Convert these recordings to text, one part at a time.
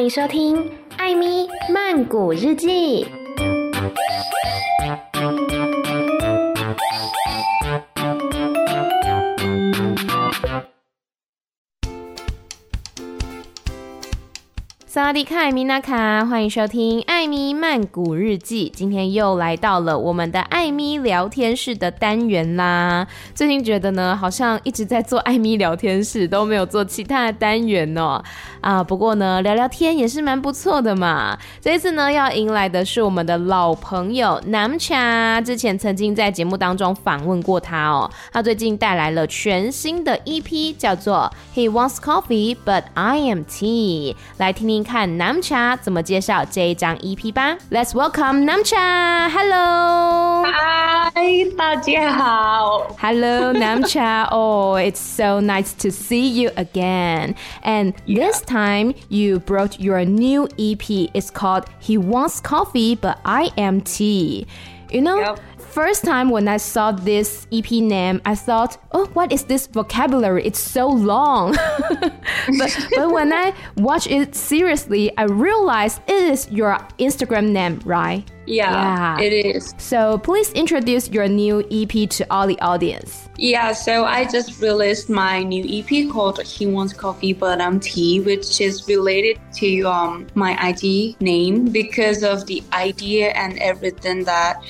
欢迎收听《艾咪曼谷日记》。萨瓦迪卡，米娜卡，欢迎收听艾咪曼谷日记。今天又来到了我们的艾咪聊天室的单元啦。最近觉得呢，好像一直在做艾咪聊天室，都没有做其他的单元哦。啊，不过呢，聊聊天也是蛮不错的嘛。这一次呢，要迎来的是我们的老朋友 Namcha，之前曾经在节目当中访问过他哦。他最近带来了全新的 EP，叫做 He Wants Coffee But I Am Tea，来听听。看 Namcha 怎么介绍这一张 EP 吧。Let's welcome Namcha. Hello. Hi，大家好。Hello, Namcha. Oh, it's so nice to see you again. And yeah. this time you brought your new EP. It's called He Wants Coffee, but I Am Tea. You know, yep first time when I saw this EP name, I thought, oh, what is this vocabulary? It's so long. but, but when I watch it seriously, I realized it is your Instagram name, right? Yeah, yeah, it is. So please introduce your new EP to all the audience. Yeah, so I just released my new EP called He Wants Coffee But I'm Tea, which is related to um, my ID name because of the idea and everything that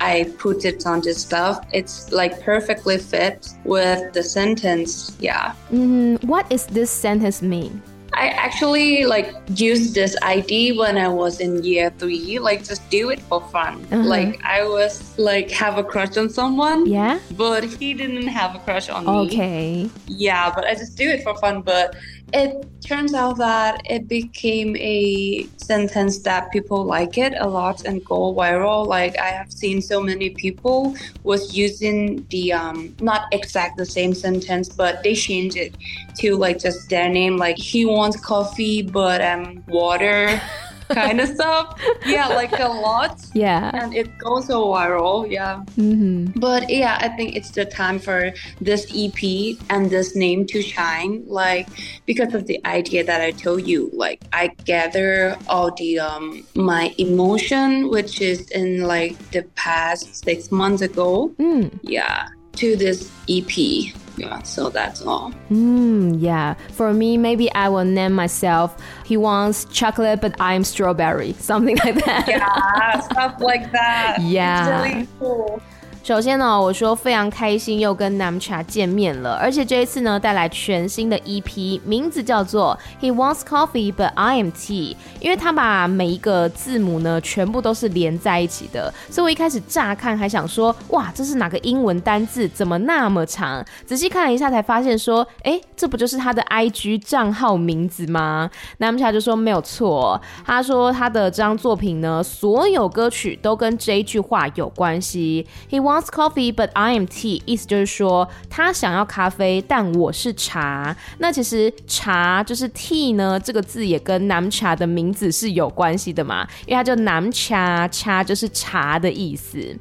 I put it on this stuff. It's like perfectly fit with the sentence. Yeah. Mm, what is this sentence mean? I actually like used this ID when I was in year three, like just do it for fun. Uh-huh. Like I was like have a crush on someone. Yeah. But he didn't have a crush on me. Okay. Yeah, but I just do it for fun. But it turns out that it became a sentence that people like it a lot and go viral. Like I have seen so many people was using the um not exact the same sentence, but they changed it to like just their name. Like he wants coffee, but um water. kind of stuff. Yeah, like a lot. Yeah. And it goes so viral. Yeah. Mm-hmm. But yeah, I think it's the time for this EP and this name to shine. Like because of the idea that I told you, like I gather all the um my emotion, which is in like the past six months ago. Mm. Yeah. To this EP yeah so that's all. Mm, yeah. For me maybe i will name myself he wants chocolate but i'm strawberry. Something like that. Yeah stuff like that. Yeah. it's really cool 首先呢，我说非常开心又跟 Namcha 见面了，而且这一次呢带来全新的 EP，名字叫做 He Wants Coffee But I Am Tea，因为他把每一个字母呢全部都是连在一起的，所以我一开始乍看还想说，哇，这是哪个英文单字？怎么那么长？仔细看了一下才发现说，哎，这不就是他的 IG 账号名字吗？Namcha 就说没有错，他说他的这张作品呢，所有歌曲都跟这一句话有关系，He wants coffee, but I am tea。意思就是说，他想要咖啡，但我是茶。那其实茶就是 tea 呢，这个字也跟 Namcha 的名字是有关系的嘛，因为他叫 Namcha，茶就是茶的意思。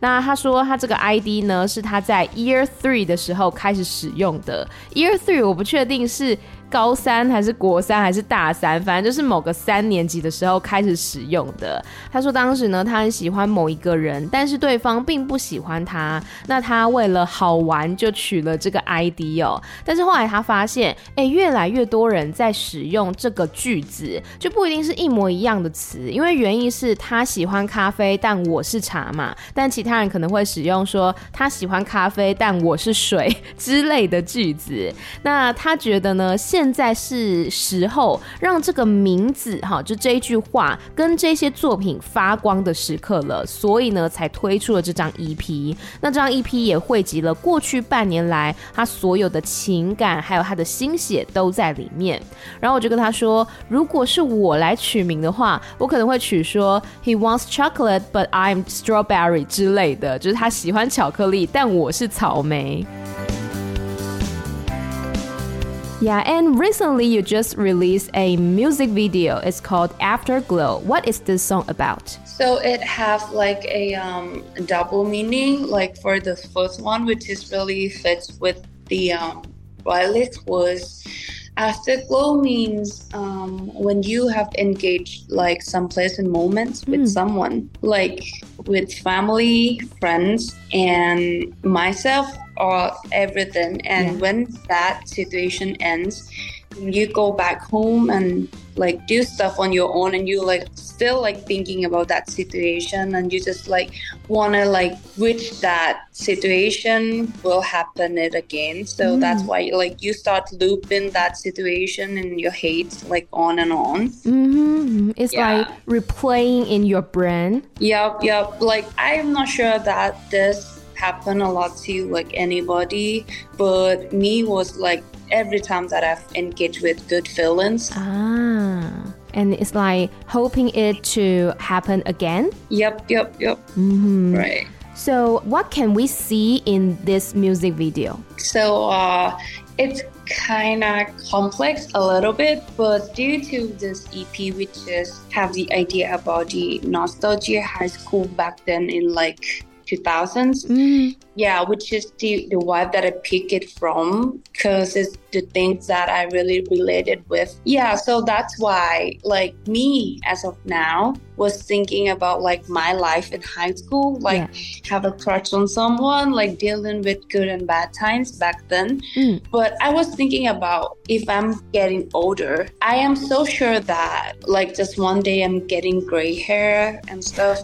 那他说他这个 ID 呢，是他在 Year Three 的时候开始使用的。Year Three 我不确定是。高三还是国三还是大三，反正就是某个三年级的时候开始使用的。他说当时呢，他很喜欢某一个人，但是对方并不喜欢他。那他为了好玩就取了这个 ID 哦。但是后来他发现，哎，越来越多人在使用这个句子，就不一定是一模一样的词，因为原意是他喜欢咖啡，但我是茶嘛。但其他人可能会使用说他喜欢咖啡，但我是水之类的句子。那他觉得呢，现现在是时候让这个名字哈，就这一句话跟这些作品发光的时刻了，所以呢，才推出了这张 EP。那这张 EP 也汇集了过去半年来他所有的情感，还有他的心血都在里面。然后我就跟他说，如果是我来取名的话，我可能会取说 He wants chocolate, but I'm strawberry 之类的，就是他喜欢巧克力，但我是草莓。Yeah, and recently you just released a music video. It's called Afterglow. What is this song about? So it has like a um, double meaning. Like for the first one, which is really fits with the um, lyrics was afterglow means um, when you have engaged like some pleasant moments with mm. someone, like with family, friends, and myself, or everything. And yeah. when that situation ends, you go back home and like do stuff on your own and you like still like thinking about that situation and you just like want to like wish that situation will happen it again so mm. that's why like you start looping that situation and your hate like on and on mm-hmm. it's yeah. like replaying in your brain yep yep like i'm not sure that this happened a lot to like anybody but me was like every time that I've engaged with good feelings. Ah. And it's like hoping it to happen again? Yep, yep, yep. Mm-hmm. Right. So, what can we see in this music video? So, uh, it's kind of complex a little bit, but due to this EP, we just have the idea about the nostalgia high school back then in like 2000s. Mm. Yeah, which is the, the vibe that I pick it from because it's the things that I really related with. Yeah, so that's why, like, me as of now was thinking about like my life in high school, like, yeah. have a crush on someone, like, dealing with good and bad times back then. Mm. But I was thinking about if I'm getting older, I am so sure that, like, just one day I'm getting gray hair and stuff.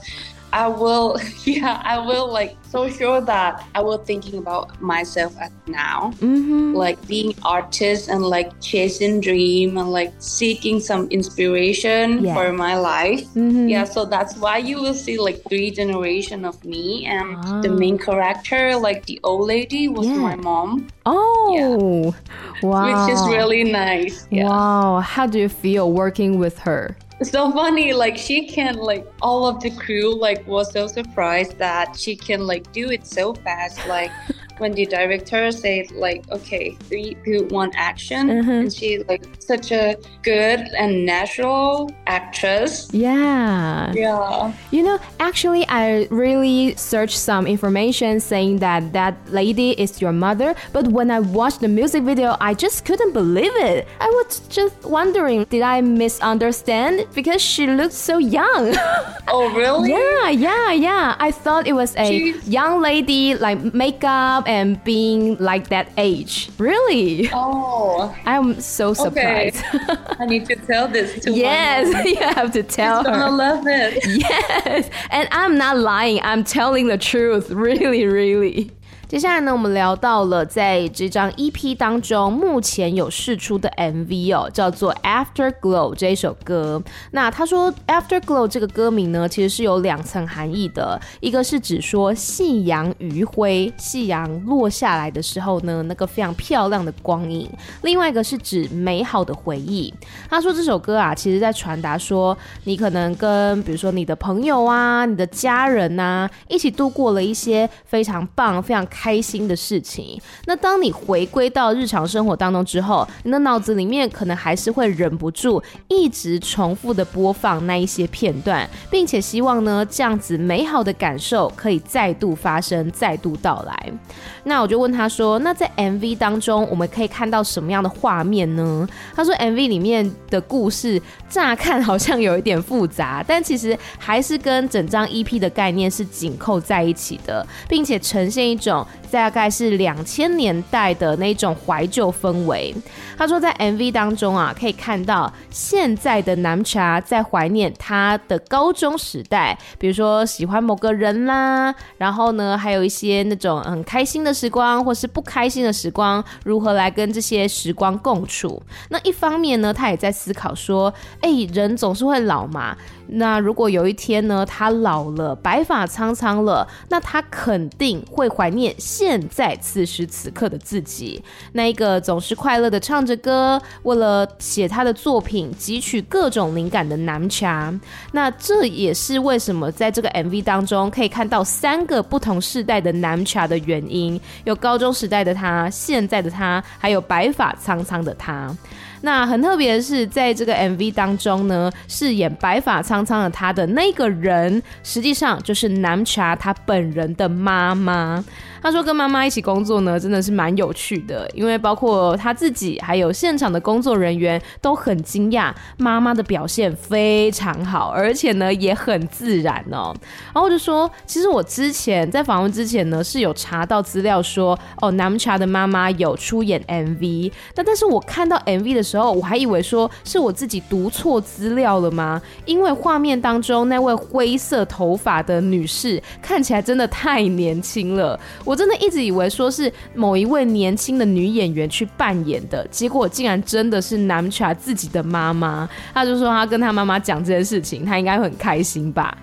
I will, yeah, I will like so sure that I will thinking about myself at now, mm-hmm. like being artist and like chasing dream and like seeking some inspiration yeah. for my life. Mm-hmm. Yeah, so that's why you will see like three generation of me and oh. the main character, like the old lady, was yeah. my mom. Oh, yeah. wow! Which is really nice. Yeah. Wow, how do you feel working with her? So funny like she can like all of the crew like was so surprised that she can like do it so fast like when the director said like okay three two one action. Mm-hmm. and she like such a good and natural actress. Yeah. Yeah. You know actually i really searched some information saying that that lady is your mother but when i watched the music video i just couldn't believe it. I was just wondering did i misunderstand? Because she looked so young. Oh really? Yeah yeah yeah. I thought it was a She's... young lady like makeup and being like that age. Really? Oh. I'm so surprised. Okay. I need to tell this to Yes, you have to tell She's her. gonna love it. Yes. And I'm not lying. I'm telling the truth. Really, really. 接下来呢，我们聊到了在这张 EP 当中，目前有释出的 MV 哦，叫做 Afterglow 这一首歌。那他说 Afterglow 这个歌名呢，其实是有两层含义的，一个是指说夕阳余晖，夕阳落下来的时候呢，那个非常漂亮的光影；另外一个是指美好的回忆。他说这首歌啊，其实在传达说，你可能跟比如说你的朋友啊、你的家人呐、一起度过了一些非常棒、非常。开心的事情。那当你回归到日常生活当中之后，你的脑子里面可能还是会忍不住一直重复的播放那一些片段，并且希望呢，这样子美好的感受可以再度发生，再度到来。那我就问他说：“那在 MV 当中，我们可以看到什么样的画面呢？”他说：“MV 里面的故事乍看好像有一点复杂，但其实还是跟整张 EP 的概念是紧扣在一起的，并且呈现一种。”大概是两千年代的那种怀旧氛围。他说，在 MV 当中啊，可以看到现在的南茶在怀念他的高中时代，比如说喜欢某个人啦，然后呢，还有一些那种很开心的时光，或是不开心的时光，如何来跟这些时光共处。那一方面呢，他也在思考说，哎，人总是会老嘛。那如果有一天呢，他老了，白发苍苍了，那他肯定会怀念现在此时此刻的自己，那一个总是快乐的唱着歌，为了写他的作品汲取各种灵感的南茶。那这也是为什么在这个 MV 当中可以看到三个不同世代的南茶的原因，有高中时代的他，现在的他，还有白发苍苍的他。那很特别的是，在这个 MV 当中呢，饰演白发苍苍的他的那个人，实际上就是 Namcha 他本人的妈妈。他说跟妈妈一起工作呢，真的是蛮有趣的，因为包括他自己还有现场的工作人员都很惊讶妈妈的表现非常好，而且呢也很自然哦。然后我就说，其实我之前在访问之前呢是有查到资料说，哦，Namcha 的妈妈有出演 MV，但但是我看到 MV 的时候，我还以为说是我自己读错资料了吗？因为画面当中那位灰色头发的女士看起来真的太年轻了，我真的一直以为说是某一位年轻的女演员去扮演的，结果竟然真的是 Namcha 自己的妈妈。他就说他跟他妈妈讲这件事情，他应该会很开心吧。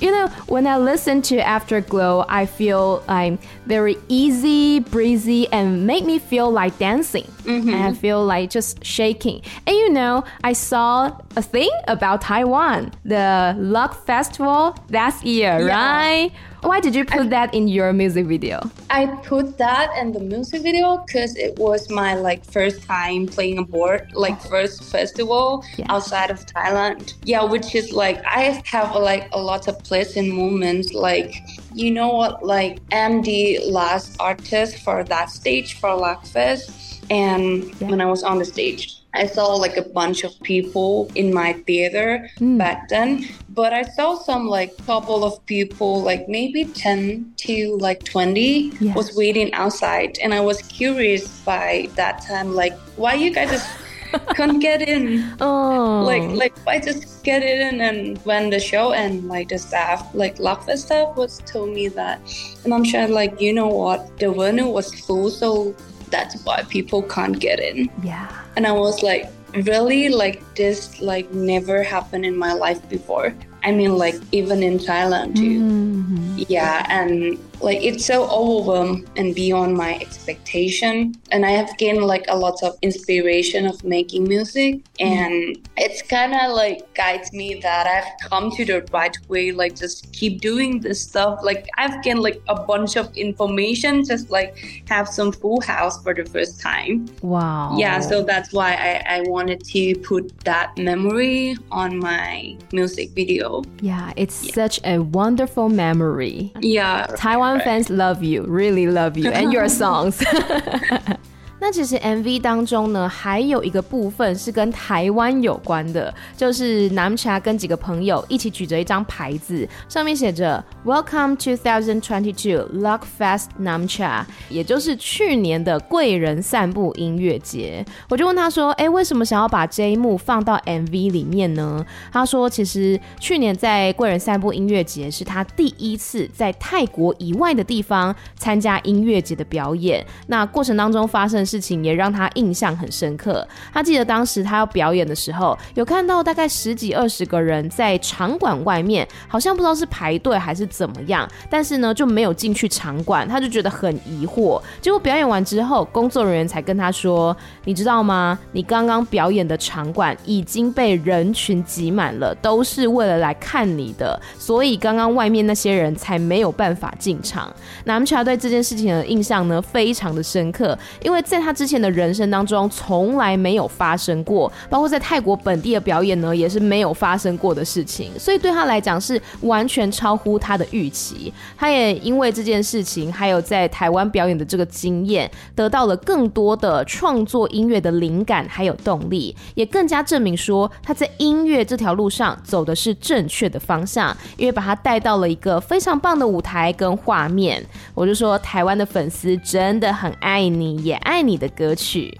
You know, when I listen to Afterglow, I feel I'm very easy, breezy, and make me feel like dancing. Mm-hmm. And I feel like just shaking. And you know, I saw a thing about Taiwan, the Luck Festival last year, yeah. right? Why did you put I, that in your music video? I put that in the music video because it was my like first time playing aboard, like oh. first festival yeah. outside of Thailand. Yeah, which is like I have like a lot of pleasant moments. Like you know what, like I'm the last artist for that stage for Luckfest, and yeah. when I was on the stage. I saw like a bunch of people in my theater mm. back then, but I saw some like couple of people, like maybe 10 to like 20 yes. was waiting outside. And I was curious by that time, like, why you guys just couldn't get in? Oh. Like, like, why just get in? And when the show and like the staff, like Luckfest staff was told me that, and I'm sure like, you know what, the venue was full. So that's why people can't get in. Yeah. And I was like, really? Like, this, like, never happened in my life before. I mean, like, even in Thailand, too. Mm-hmm. Yeah. And like it's so overwhelmed and beyond my expectation. And i have gained like a lot of inspiration of making music. Mm-hmm. And it's kind of like guides me that i've come to the right way like just keep doing this stuff. Like i've gained like a bunch of information just like have some full house for the first time. Wow. Yeah so that's why i, I wanted to put that memory on my music video. Yeah it's yeah. such a wonderful memory. Yeah. Taiwan Taiwan fans love you, really love you, and your songs. 那其实 MV 当中呢，还有一个部分是跟台湾有关的，就是南茶跟几个朋友一起举着一张牌子，上面写着 Welcome 2022 Luck Fest Namcha，也就是去年的贵人散步音乐节。我就问他说：“哎，为什么想要把这一幕放到 MV 里面呢？”他说：“其实去年在贵人散步音乐节是他第一次在泰国以外的地方参加音乐节的表演，那过程当中发生。”事情也让他印象很深刻。他记得当时他要表演的时候，有看到大概十几二十个人在场馆外面，好像不知道是排队还是怎么样，但是呢就没有进去场馆，他就觉得很疑惑。结果表演完之后，工作人员才跟他说：“你知道吗？你刚刚表演的场馆已经被人群挤满了，都是为了来看你的，所以刚刚外面那些人才没有办法进场。”那 Namcha 对这件事情的印象呢，非常的深刻，因为在他之前的人生当中从来没有发生过，包括在泰国本地的表演呢，也是没有发生过的事情，所以对他来讲是完全超乎他的预期。他也因为这件事情，还有在台湾表演的这个经验，得到了更多的创作音乐的灵感还有动力，也更加证明说他在音乐这条路上走的是正确的方向，因为把他带到了一个非常棒的舞台跟画面。我就说，台湾的粉丝真的很爱你，也爱你的歌曲。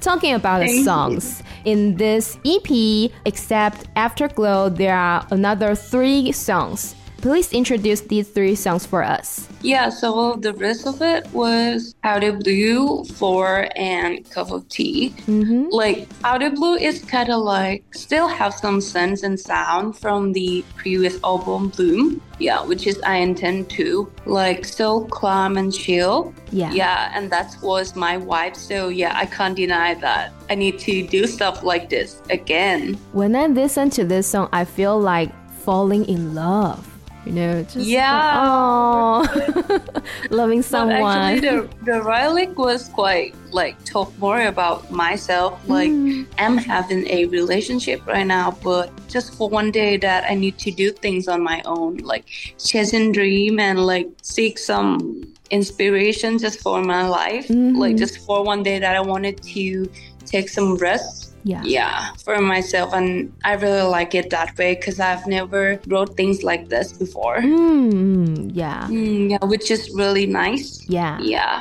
Talking about the songs in this EP, except Afterglow, there are another three songs. Please introduce these three songs for us. Yeah, so the rest of it was Powder Blue, Floor, and Cup of Tea. Mm-hmm. Like, Powder Blue is kind of like still have some sense and sound from the previous album, Bloom. Yeah, which is I intend to. Like, so calm and chill. Yeah. Yeah, and that was my vibe. So, yeah, I can't deny that. I need to do stuff like this again. When I listen to this song, I feel like falling in love You know, just yeah. oh, loving someone. But actually, the the lyric was quite like talk more about myself. Like Mm. I'm having a relationship right now, but just for one day that I need to do things on my own, like chasing dream and like seek some inspiration just for my life. Like Mhm. just for one day that I wanted to take some rest Yeah. yeah for myself and i really like it that way because i've never wrote things like this before Mm, yeah. Mm, yeah which is really nice Yeah. yeah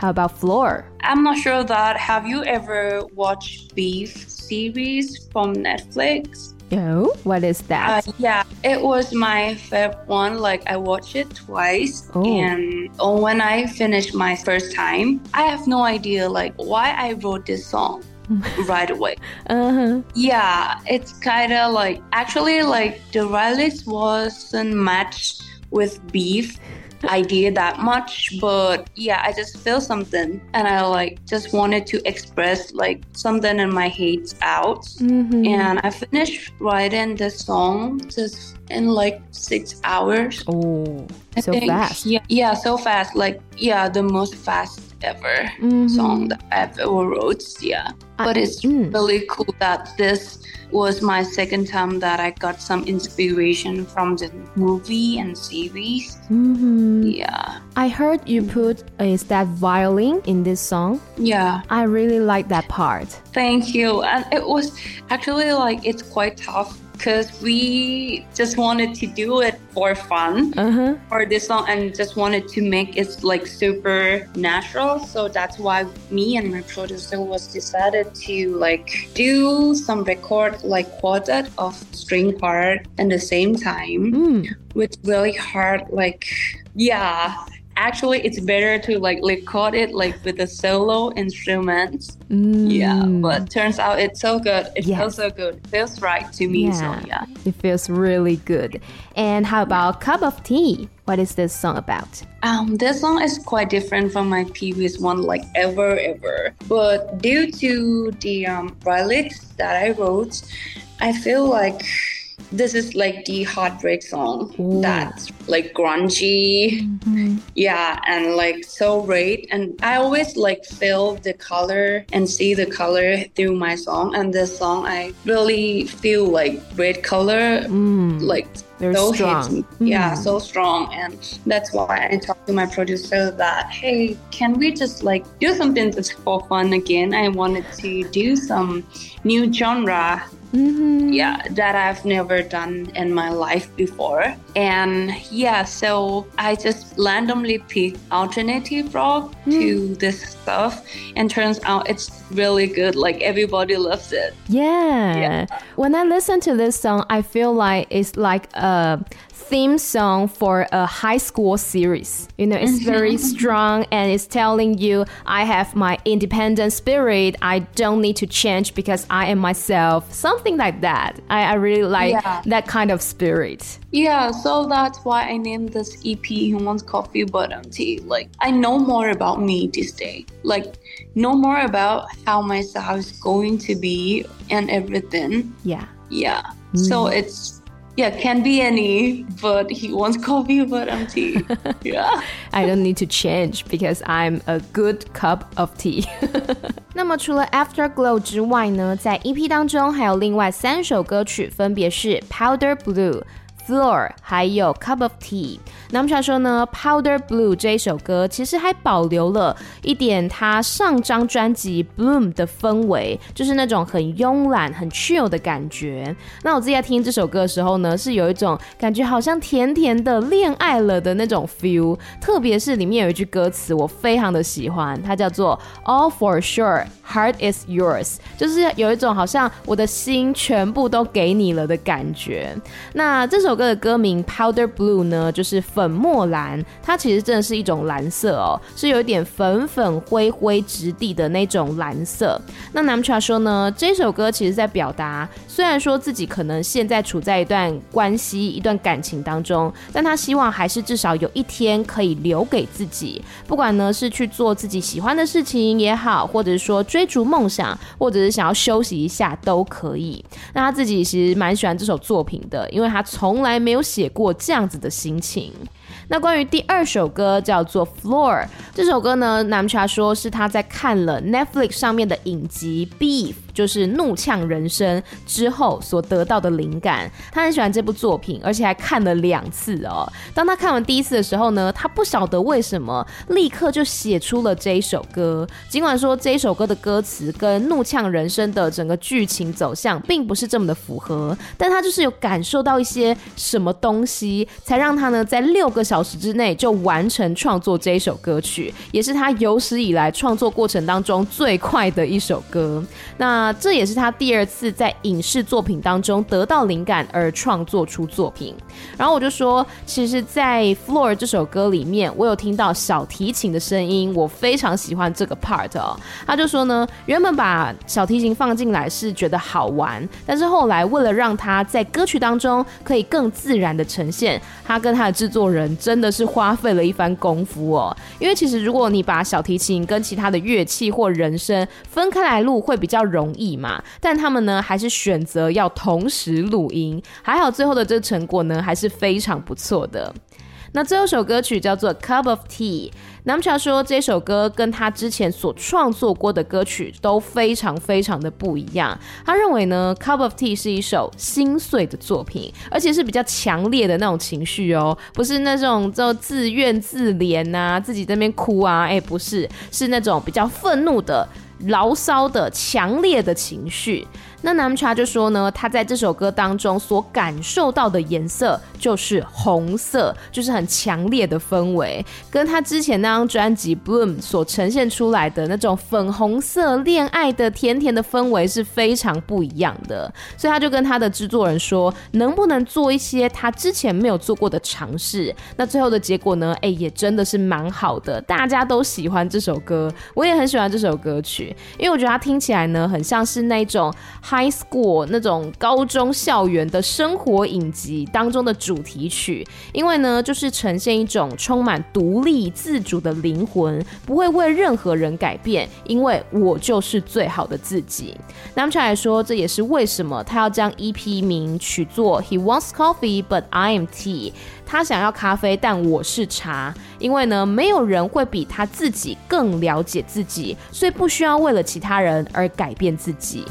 How about Floor? i'm not sure that have you ever watched beef series from netflix No. What is that? uh, yeah it was my favorite one like i watched it twice Oh. and oh, when i finished my first time i have no idea like why i wrote this song right away uh huh. Yeah, it's kind of like actually like the lyrics wasn't matched with beef idea that much, but yeah, I just feel something and I like just wanted to express like something in my hates out. Mm-hmm. And I finished writing this song just in like six hours. oh, I so think. fast. Yeah, yeah, so fast. Like yeah, the most fast ever Mhm. song that I've ever wrote. Yeah, I- but it's mm. really cool that this was my second time that I got some inspiration from the movie and series. Mm-hmm. Yeah, I heard you put is that violin in this song. yeah. I really like that part. Thank you. And it was actually like it's quite tough because we just wanted to do it for fun. Uh huh. for this song and just wanted to make it like super natural so that's why me and my producer was decided to like do some record like quartet of string part at the same time Mm. with really hard like yeah actually it's better to like record it like with a solo instruments yeah Mm. but turns out it's so good it Yes. feels so good it feels right to me so Yeah. yeah It feels really good. And how about Cup of Tea? What is this song about? Um, this song is quite different from my previous one, like ever, ever. But due to the um, lyrics that I wrote, I feel like this is like the heartbreak song Ooh. that's like grungy, yeah, and like so great. And I always like feel the color and see the color through my song. And this song, I really feel like red color, Mm. like Very so strong. hits. Yeah, Mm. so strong. And that's why I talked to my producer that, hey, can we just like do something just for fun again? I wanted to do some new genre Mhm. yeah that i've never done in my life before and yeah so i just randomly picked alternative rock to this stuff and turns out it's really good like everybody loves it Yeah. Yeah. When I listen to this song, I feel like it's like a theme song for a high school series. You know, it's very strong and it's telling you, I have my independent spirit. I don't need to change because I am myself. Something like that. I, I really like Yeah. that kind of spirit. yeah so that's why i named this ep who wants coffee but um tea like i know more about me this day like know more about how my style is going to be and everything Yeah. Yeah. So it's yeah, can be any, but he wants coffee but I'm tea. yeah. I don't need to change because I'm a good cup of tea 。那么除了 Afterglow 之外呢，在 EP 当中还有另外三首歌曲，分别是 Powder Blue。 Floor 还有 Cup of Tea。那我们想说呢，Powder Blue 这一首歌其实还保留了一点它上张专辑 Bloom 的氛围，就是那种很慵懒、很 chill 的感觉。那我自己在听这首歌的时候呢，是有一种感觉好像甜甜的恋爱了的那种 feel。特别是里面有一句歌词，我非常的喜欢，它叫做 All for sure, heart is yours，就是有一种好像我的心全部都给你了的感觉。那这首首歌的歌名 Powder Blue 呢，就是粉末蓝，它其实真的是一种蓝色哦，是有一点粉粉灰灰质地的那种蓝色。那 Namcha 说呢，这首歌其实在表达，虽然说自己可能现在处在一段关系、一段感情当中，但他希望还是至少有一天可以留给自己，不管呢是去做自己喜欢的事情也好，或者是说追逐梦想，或者是想要休息一下都可以。那他自己其实蛮喜欢这首作品的，因为他从从来没有写过这样子的心情。那关于第二首歌叫做《Floor》，这首歌呢，Namcha 说是他在看了 Netflix 上面的影集《Beef》。就是怒呛人生之后所得到的灵感，他很喜欢这部作品，而且还看了两次哦。当他看完第一次的时候呢，他不晓得为什么立刻就写出了这一首歌。尽管说这一首歌的歌词跟怒呛人生的整个剧情走向并不是这么的符合，但他就是有感受到一些什么东西，才让他呢在六个小时之内就完成创作这一首歌曲，也是他有史以来创作过程当中最快的一首歌。那啊这也是他第二次在影视作品当中得到灵感而创作出作品。然后我就说，其实，在《Floor》这首歌里面，我有听到小提琴的声音，我非常喜欢这个 part 哦。他就说呢，原本把小提琴放进来是觉得好玩，但是后来为了让他在歌曲当中可以更自然的呈现，他跟他的制作人真的是花费了一番功夫哦。因为其实如果你把小提琴跟其他的乐器或人声分开来录，会比较容意嘛，但他们呢还是选择要同时录音，还好最后的这个成果呢还是非常不错的。那最后首歌曲叫做《Cup of Tea》，Namcha 说这首歌跟他之前所创作过的歌曲都非常非常的不一样。他认为呢，《Cup of Tea》是一首心碎的作品，而且是比较强烈的那种情绪哦，不是那种就自怨自怜呐、啊，自己在那边哭啊，哎，不是，是那种比较愤怒的。牢骚的、强烈的情绪。那 Namcha 就说呢，他在这首歌当中所感受到的颜色就是红色，就是很强烈的氛围，跟他之前那张专辑《Bloom》所呈现出来的那种粉红色恋爱的甜甜的氛围是非常不一样的。所以他就跟他的制作人说，能不能做一些他之前没有做过的尝试？那最后的结果呢？哎，也真的是蛮好的，大家都喜欢这首歌，我也很喜欢这首歌曲，因为我觉得它听起来呢，很像是那种。High School 那种高中校园的生活影集当中的主题曲，因为呢，就是呈现一种充满独立自主的灵魂，不会为任何人改变，因为我就是最好的自己。Namcha 来说，这也是为什么他要将 EP 名取作 He wants coffee, but I am tea。他想要咖啡，但我是茶，因为呢，没有人会比他自己更了解自己，所以不需要为了其他人而改变自己。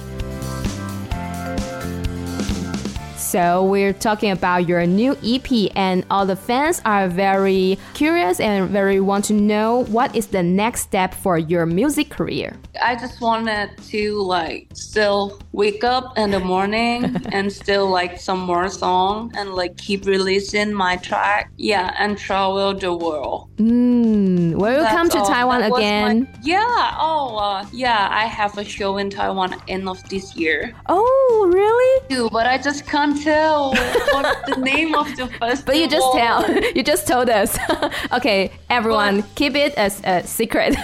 So we're talking about your new EP and all the fans are very curious and very want to know what is the next step for your music career. I just wanted to like still wake up in the morning and still like some more song and like keep releasing my track. Yeah, and travel the world. Mm, will you come to all. Taiwan that again? My, yeah. Oh, uh, yeah. I have a show in Taiwan end of this year. Oh, really? Do, but I just can't tell what the name of the festival. But you just tell. You just told us. okay, everyone, but, keep it as a secret.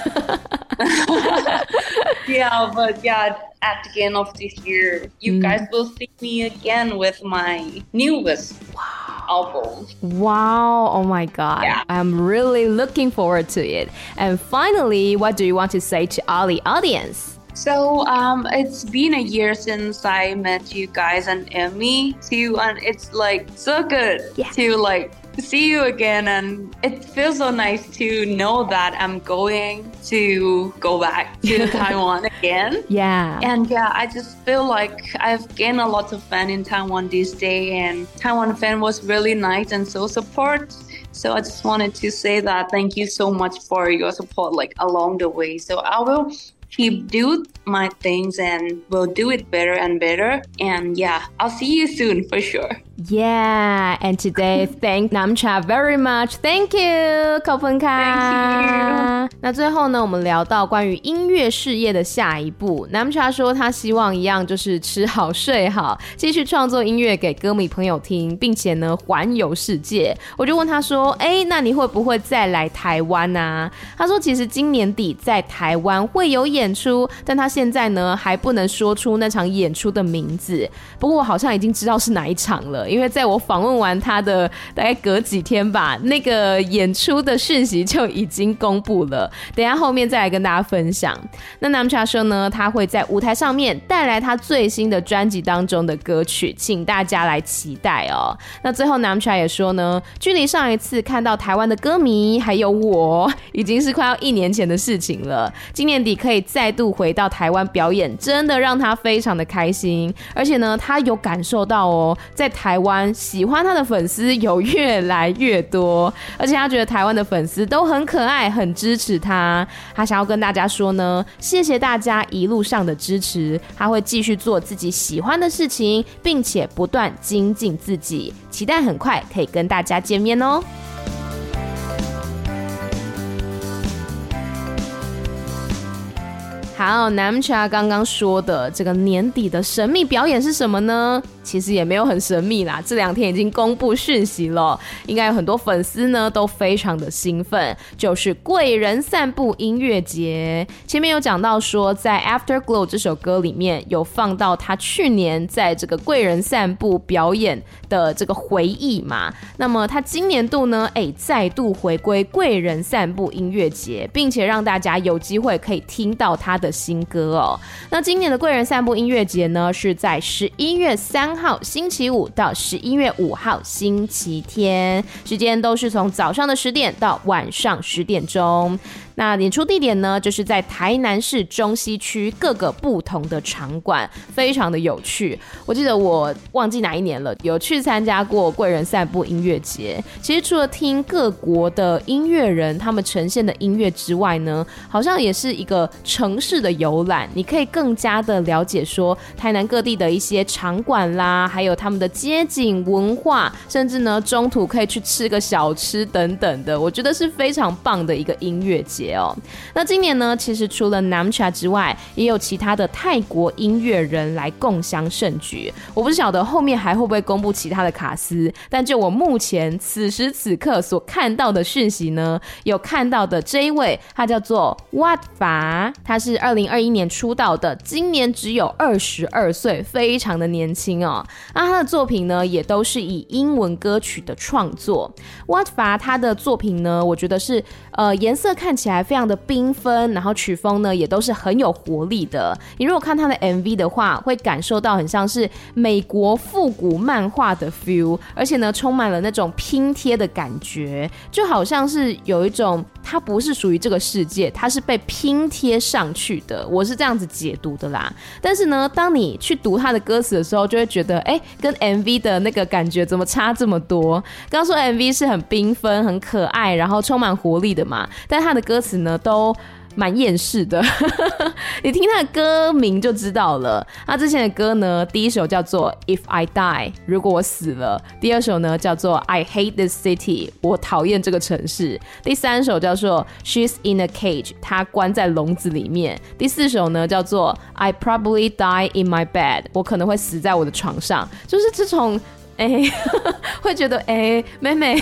yeah, but yeah, at the end of this year, you mm. guys will see me again with my newest wow. album. Wow! Oh my god! Yeah. I'm really looking forward to it. And finally, what do you want to say to all the audience? So um, it's been a year since I met you guys and Emmy too, and it's like so good yeah. to like see you again, and it feels so nice to know that I'm going to go back to Taiwan again. Yeah, and yeah, I just feel like I've gained a lot of fan in Taiwan this day, and Taiwan fan was really nice and so support. So I just wanted to say that thank you so much for your support like along the way. So I will keep doing my things and will do it better and better. And yeah, I'll see you soon for sure. Yeah, and today thank Namcha very much. Thank you, 口分开。Thank you. 那最后呢，我们聊到关于音乐事业的下一步。Namcha 说他希望一样就是吃好睡好，继续创作音乐给歌迷朋友听，并且呢环游世界。我就问他说：“哎、欸，那你会不会再来台湾啊？”他说：“其实今年底在台湾会有演出，但他现在呢还不能说出那场演出的名字。不过我好像已经知道是哪一场了。”，因为在我访问完他的大概隔几天吧，那个演出的讯息就已经公布了。等下后面再来跟大家分享。那 Namcha 说呢，他会在舞台上面带来他最新的专辑当中的歌曲，请大家来期待哦。那最后 Namcha 也说呢，距离上一次看到台湾的歌迷还有我，已经是快要一年前的事情了。今年底可以再度回到台台湾表演，真的让他非常的开心。而且呢，他有感受到哦，在台湾喜欢他的粉丝有越来越多，而且他觉得台湾的粉丝都很可爱，很支持他。他想要跟大家说呢，谢谢大家一路上的支持，他会继续做自己喜欢的事情，并且不断精进自己，期待很快可以跟大家见面哦。好，Namcha 刚刚说的这个年底的神秘表演是什么呢？其实也没有很神秘啦，这两天已经公布讯息了，应该有很多粉丝呢都非常的兴奋，就是贵人散步音乐节。前面有讲到说，在 Afterglow 这首歌里面有放到他去年在这个贵人散步表演的这个回忆嘛，那么他今年度呢，哎，再度回归贵人散步音乐节，并且让大家有机会可以听到他的新歌哦。那今年的贵人散步音乐节呢，是在十一月三号星期五到十一月五号星期天，时间都是从早上的十点到晚上十点钟。那演出地点呢，就是在台南市中西区各个不同的场馆，非常的有趣。我记得我忘记哪一年了，有去参加过贵人散步音乐节。其实除了听各国的音乐人他们呈现的音乐之外呢，好像也是一个城市的游览，你可以更加的了解说台南各地的一些场馆啦，还有他们的街景文化，甚至呢中途可以去吃个小吃等等的，我觉得是非常棒的一个音乐节。哦，那今年呢，其实除了 Namcha 之外，也有其他的泰国音乐人来共襄盛举。我不晓得后面还会不会公布其他的卡司，但就我目前此时此刻所看到的讯息呢，有看到的这一位，他叫做 Wat Phà，他是二零二一年出道的，今年只有二十二岁，非常的年轻哦。那他的作品呢，也都是以英文歌曲的创作。Wat Phà 他的作品呢，我觉得是呃颜色看起来。非常的缤纷，然后曲风呢也都是很有活力的。你如果看他的 MV 的话，会感受到很像是美国复古漫画的 feel，而且呢充满了那种拼贴的感觉，就好像是有一种它不是属于这个世界，它是被拼贴上去的。我是这样子解读的啦。但是呢，当你去读他的歌词的时候，就会觉得，哎，跟 MV 的那个感觉怎么差这么多？刚说 MV 是很缤纷、很可爱，然后充满活力的嘛，但他的歌词。呢都蛮厌世的，你听他的歌名就知道了。他之前的歌呢，第一首叫做《If I Die》，如果我死了；第二首呢叫做《I Hate This City》，我讨厌这个城市；第三首叫做《She's in a Cage》，她关在笼子里面；第四首呢叫做《I Probably Die in My Bed》，我可能会死在我的床上。就是这种。哎、欸，会觉得哎、欸，妹妹，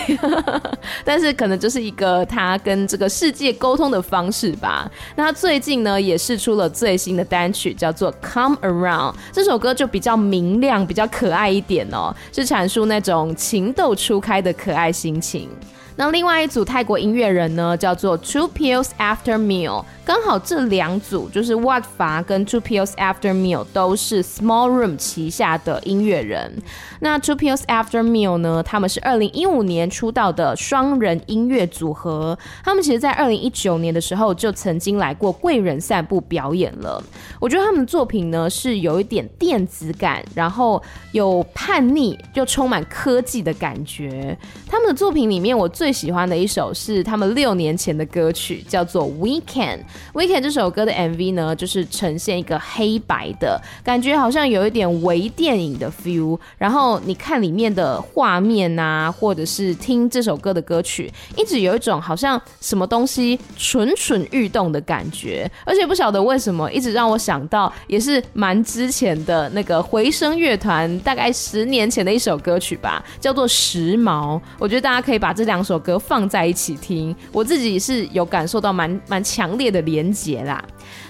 但是可能就是一个他跟这个世界沟通的方式吧。那他最近呢，也释出了最新的单曲，叫做《Come Around》。这首歌就比较明亮，比较可爱一点哦，是阐述那种情窦初开的可爱心情。那另外一组泰国音乐人呢，叫做 Two Pills After Meal。刚好这两组就是 Wat Phà 跟 Two Pills After Meal 都是 Small Room 旗下的音乐人。那 Two Pills After Meal 呢，他们是二零一五年出道的双人音乐组合。他们其实，在二零一九年的时候就曾经来过贵人散步表演了。我觉得他们的作品呢是有一点电子感，然后有叛逆又充满科技的感觉。他们的作品里面，我最最喜欢的一首是他们六年前的歌曲，叫做 Weekend。Weekend 这首歌的 MV 呢，就是呈现一个黑白的感觉，好像有一点微电影的 feel。然后你看里面的画面啊，或者是听这首歌的歌曲，一直有一种好像什么东西蠢蠢欲动的感觉。而且不晓得为什么，一直让我想到也是蛮之前的那个回声乐团，大概十年前的一首歌曲吧，叫做《时髦》。我觉得大家可以把这两首首歌放在一起听，我自己是有感受到蛮蛮强烈的。连结啦。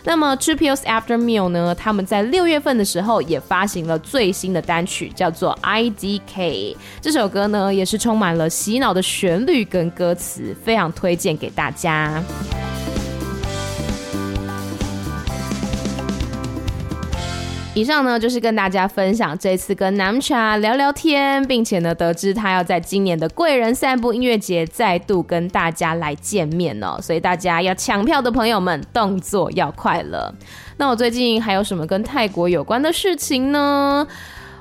那么 two P O S After Meal 呢，他们在六月份的时候也发行了最新的单曲，叫做 IDK。这首歌呢，也是充满了洗脑的旋律跟歌词，非常推荐给大家。以上呢，就是跟大家分享这次跟南茶聊聊天，并且呢，得知他要在今年的贵人散步音乐节再度跟大家来见面哦，所以大家要抢票的朋友们，动作要快了。那我最近还有什么跟泰国有关的事情呢？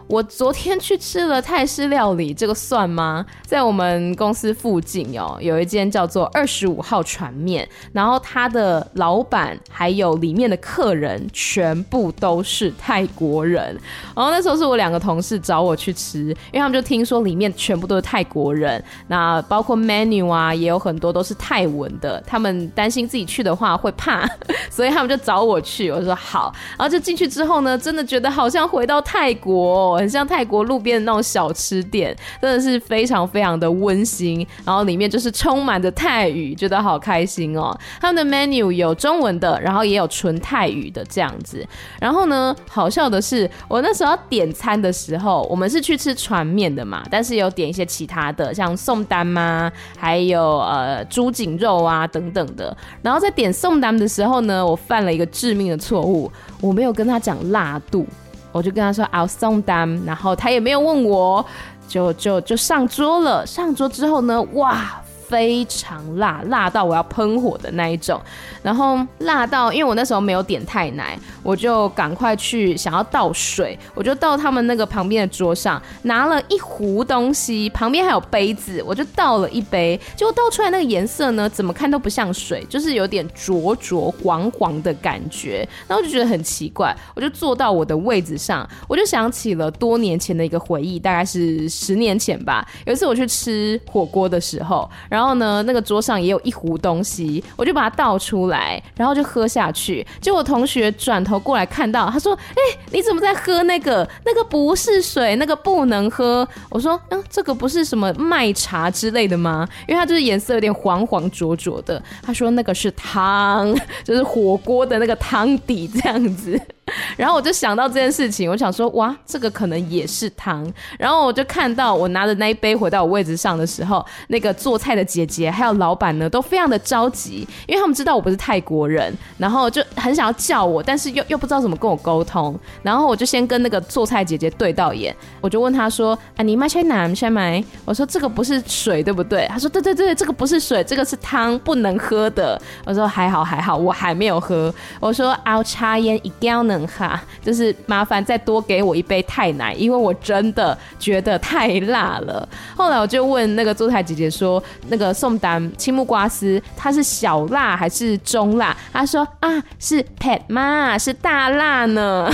我昨天去吃了泰式料理，这个算吗？在我们公司附近哦，有一间叫做二十五号船面，然后他的老板还有里面的客人全部都是泰国人。然后那时候是我两个同事找我去吃，因为他们就听说里面全部都是泰国人，那包括 menu 啊也有很多都是泰文的，他们担心自己去的话会怕，所以他们就找我去。我说好，然后就进去之后呢，真的觉得好像回到泰国。很像泰国路边的那种小吃店，真的是非常非常的温馨。然后里面就是充满着泰语，觉得好开心哦。他们的 menu 有中文的，然后也有纯泰语的这样子。然后呢，好笑的是，我那时候点餐的时候，我们是去吃船面的嘛，但是有点一些其他的，像宋丹嘛，还有呃猪颈肉啊等等的。然后在点宋丹的时候呢，我犯了一个致命的错误，我没有跟他讲辣度。我就跟他说 I'll song them，然后他也没有问我，就就就上桌了。上桌之后呢，哇！非常辣，辣到我要喷火的那一种，然后辣到，因为我那时候没有点太奶，我就赶快去想要倒水，我就到他们那个旁边的桌上拿了一壶东西，旁边还有杯子，我就倒了一杯，结果倒出来那个颜色呢，怎么看都不像水，就是有点浊浊黄黄的感觉，然后就觉得很奇怪，我就坐到我的位置上，我就想起了多年前的一个回忆，大概是十年前吧，有一次我去吃火锅的时候。然后呢，那个桌上也有一壶东西，我就把它倒出来，然后就喝下去。结果同学转头过来看到，他说：“哎，你怎么在喝那个？那个不是水，那个不能喝。”我说：“嗯，这个不是什么麦茶之类的吗？因为它就是颜色有点黄黄浊浊的。”他说：“那个是汤，就是火锅的那个汤底这样子。” 然后我就想到这件事情，我想说：“哇，这个可能也是汤。”然后我就看到我拿着那一杯回到我位置上的时候，那个做菜的。姐姐还有老板呢，都非常的着急，因为他们知道我不是泰国人，然后就很想要叫我，但是又又不知道怎么跟我沟通，然后我就先跟那个做菜姐姐对到眼，我就问她说：“啊，你买先拿先买？”我说：“这个不是水，对不对？”她说：“对对对，这个不是水，这个是汤，不能喝的。”我说：“还好还好，我还没有喝。”我说：“熬茶烟一定要哈，就是麻烦再多给我一杯太奶，因为我真的觉得太辣了。”后来我就问那个坐台姐姐说。那个宋丹青木瓜丝，它是小辣还是中辣？她说啊，是 pat 妈，是大辣呢。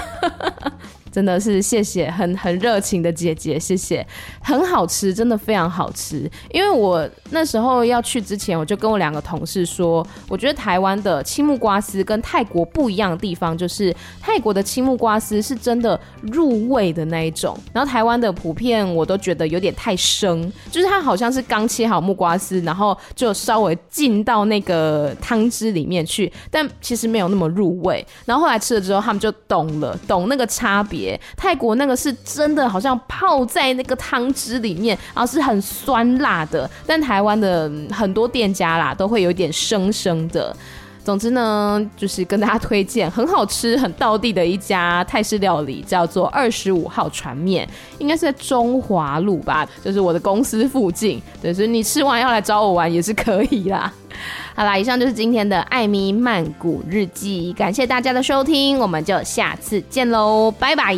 真的是谢谢，很很热情的姐姐，谢谢，很好吃，真的非常好吃。因为我那时候要去之前，我就跟我两个同事说，我觉得台湾的青木瓜丝跟泰国不一样的地方，就是泰国的青木瓜丝是真的入味的那一种，然后台湾的普遍我都觉得有点太生，就是它好像是刚切好木瓜丝，然后就稍微浸到那个汤汁里面去，但其实没有那么入味。然后后来吃了之后，他们就懂了，懂那个差别。泰国那个是真的，好像泡在那个汤汁里面，然后是很酸辣的。但台湾的很多店家啦，都会有点生生的。总之呢，就是跟大家推荐很好吃、很道地的一家泰式料理，叫做二十五号船面，应该是在中华路吧，就是我的公司附近。对，所以你吃完要来找我玩也是可以啦。好啦，以上就是今天的艾米曼谷日记，感谢大家的收听，我们就下次见喽，拜拜。